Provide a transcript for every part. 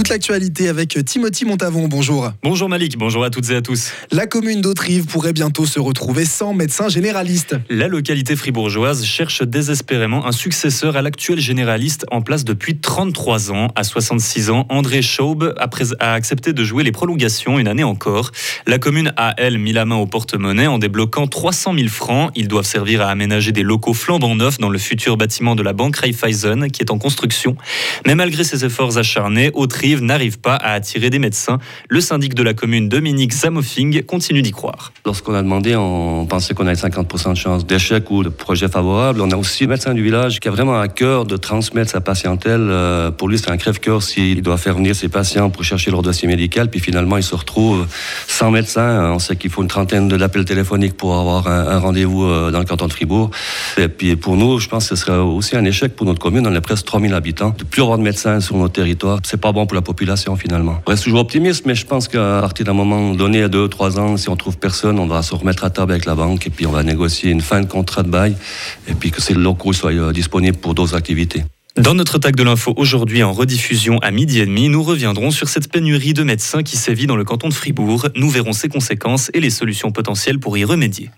Toute l'actualité avec Timothy Montavon. Bonjour. Bonjour Malik, bonjour à toutes et à tous. La commune d'Autrive pourrait bientôt se retrouver sans médecin généraliste. La localité fribourgeoise cherche désespérément un successeur à l'actuel généraliste en place depuis 33 ans. À 66 ans, André Schaub a accepté de jouer les prolongations une année encore. La commune a, elle, mis la main au porte-monnaie en débloquant 300 000 francs. Ils doivent servir à aménager des locaux flambant neufs dans le futur bâtiment de la banque Raiffeisen qui est en construction. Mais malgré ces efforts acharnés, Autrive n'arrive pas à attirer des médecins. Le syndic de la commune, Dominique Zamofing, continue d'y croire. Lorsqu'on a demandé, on pensait qu'on avait 50% de chance d'échec ou de projet favorable. On a aussi le médecin du village qui a vraiment à cœur de transmettre sa patientèle. Euh, pour lui, c'est un crève-cœur s'il doit faire venir ses patients pour chercher leur dossier médical. Puis finalement, il se retrouve sans médecin. On sait qu'il faut une trentaine d'appels téléphoniques pour avoir un, rendez-vous euh, dans le canton de Fribourg. Et puis pour nous, je pense que ce serait aussi un échec pour notre commune. On est presque 3000 habitants. De plus avoir de médecins sur notre territoire, c'est pas bon pour la population finalement. On reste toujours optimiste, mais je pense qu'à partir d'un moment donné, à deux, trois ans, si on trouve personne, on va se remettre à table avec la banque et puis on va négocier une fin de contrat de bail et puis que ces locaux soient euh, disponibles pour d'autres activités. Dans notre tag de l'info aujourd'hui en rediffusion à midi et demi, nous reviendrons sur cette pénurie de médecins qui sévit dans le canton de Fribourg. Nous verrons ses conséquences et les solutions potentielles pour y remédier.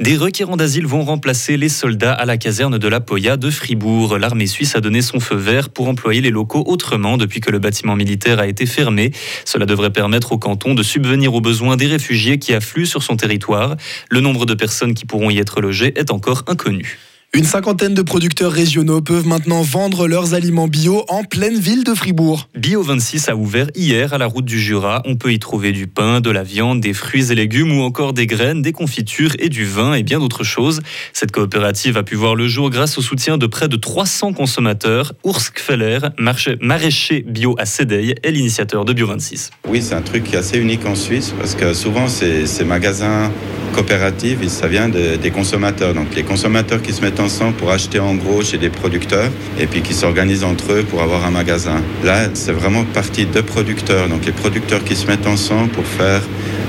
Des requérants d'asile vont remplacer les soldats à la caserne de la Poya de Fribourg. L'armée suisse a donné son feu vert pour employer les locaux autrement depuis que le bâtiment militaire a été fermé. Cela devrait permettre au canton de subvenir aux besoins des réfugiés qui affluent sur son territoire. Le nombre de personnes qui pourront y être logées est encore inconnu. Une cinquantaine de producteurs régionaux peuvent maintenant vendre leurs aliments bio en pleine ville de Fribourg. Bio 26 a ouvert hier à la route du Jura. On peut y trouver du pain, de la viande, des fruits et légumes ou encore des graines, des confitures et du vin et bien d'autres choses. Cette coopérative a pu voir le jour grâce au soutien de près de 300 consommateurs. Urs Kfeller, maraîcher bio à Sédeil, est l'initiateur de Bio 26. Oui, c'est un truc qui est assez unique en Suisse parce que souvent ces, ces magasins coopératives, ça vient des consommateurs. Donc les consommateurs qui se mettent ensemble pour acheter en gros chez des producteurs et puis qui s'organisent entre eux pour avoir un magasin. Là, c'est vraiment partie de producteurs. Donc les producteurs qui se mettent ensemble pour faire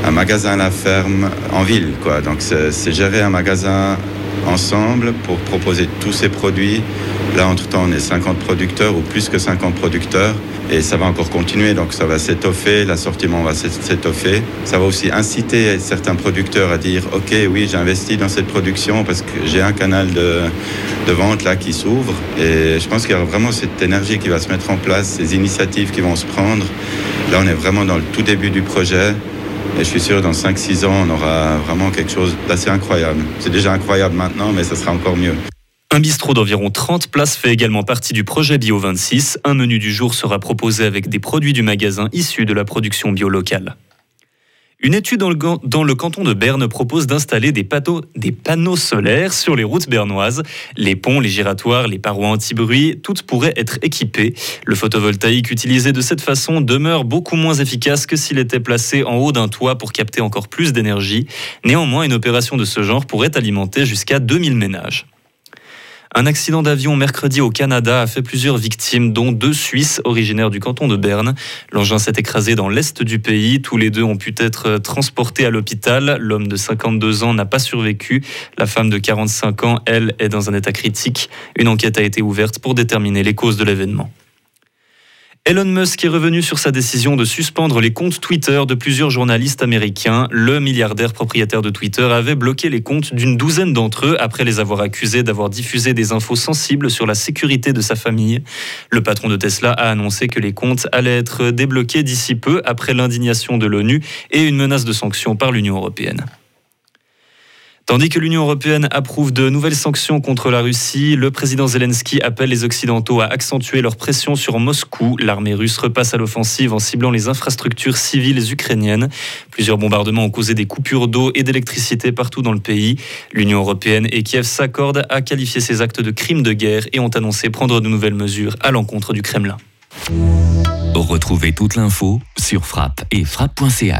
un magasin à la ferme en ville. Quoi. Donc c'est gérer un magasin ensemble pour proposer tous ces produits. Là, entre-temps, on est 50 producteurs ou plus que 50 producteurs et ça va encore continuer. Donc ça va s'étoffer, l'assortiment va s'étoffer. Ça va aussi inciter certains producteurs à dire Ok, oui, j'ai investi dans cette production parce que j'ai un canal de, de vente là qui s'ouvre. Et je pense qu'il y a vraiment cette énergie qui va se mettre en place, ces initiatives qui vont se prendre. Là, on est vraiment dans le tout début du projet. Et je suis sûr, dans 5-6 ans, on aura vraiment quelque chose d'assez incroyable. C'est déjà incroyable maintenant, mais ça sera encore mieux. Un bistrot d'environ 30 places fait également partie du projet Bio 26. Un menu du jour sera proposé avec des produits du magasin issus de la production bio locale. Une étude dans le, canton de Berne propose d'installer des, des, panneaux solaires sur les routes bernoises. Les ponts, les giratoires, les parois anti-bruit, toutes pourraient être équipées. Le photovoltaïque utilisé de cette façon demeure beaucoup moins efficace que s'il était placé en haut d'un toit pour capter encore plus d'énergie. Néanmoins, une opération de ce genre pourrait alimenter jusqu'à 2000 ménages. Un accident d'avion mercredi au Canada a fait plusieurs victimes, dont deux Suisses originaires du canton de Berne. L'engin s'est écrasé dans l'est du pays. Tous les deux ont pu être transportés à l'hôpital. L'homme de 52 ans n'a pas survécu. La femme de 45 ans, elle, est dans un état critique. Une enquête a été ouverte pour déterminer les causes de l'événement. Elon Musk est revenu sur sa décision de suspendre les comptes Twitter de plusieurs journalistes américains. Le milliardaire propriétaire de Twitter avait bloqué les comptes d'une douzaine d'entre eux après les avoir accusés d'avoir diffusé des infos sensibles sur la sécurité de sa famille. Le patron de Tesla a annoncé que les comptes allaient être débloqués d'ici peu après l'indignation de l'ONU et une menace de sanctions par l'Union européenne. Tandis que l'Union européenne approuve de nouvelles sanctions contre la Russie, le président Zelensky appelle les Occidentaux à accentuer leur pression sur Moscou. L'armée russe repasse à l'offensive en ciblant les infrastructures civiles ukrainiennes. Plusieurs bombardements ont causé des coupures d'eau et d'électricité partout dans le pays. L'Union européenne et Kiev s'accordent à qualifier ces actes de crimes de guerre et ont annoncé prendre de nouvelles mesures à l'encontre du Kremlin. Retrouvez toute l'info sur frappe et frappe.ch.